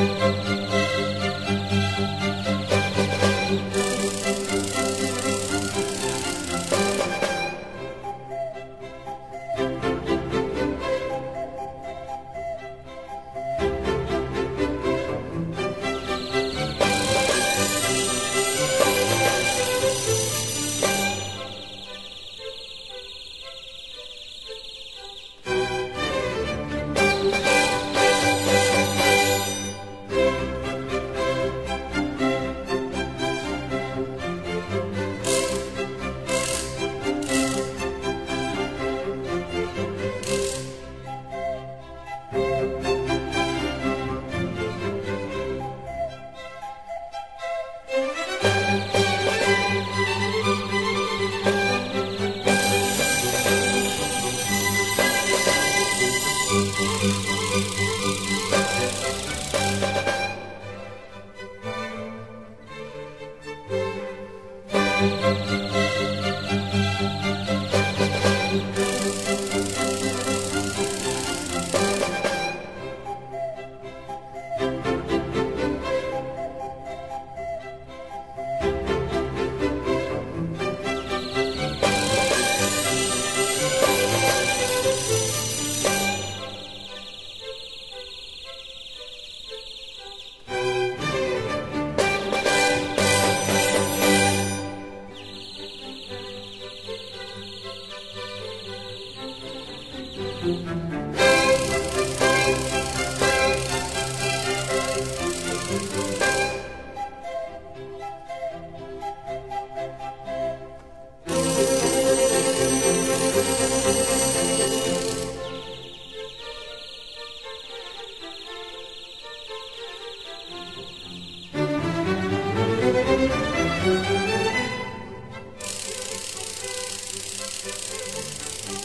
you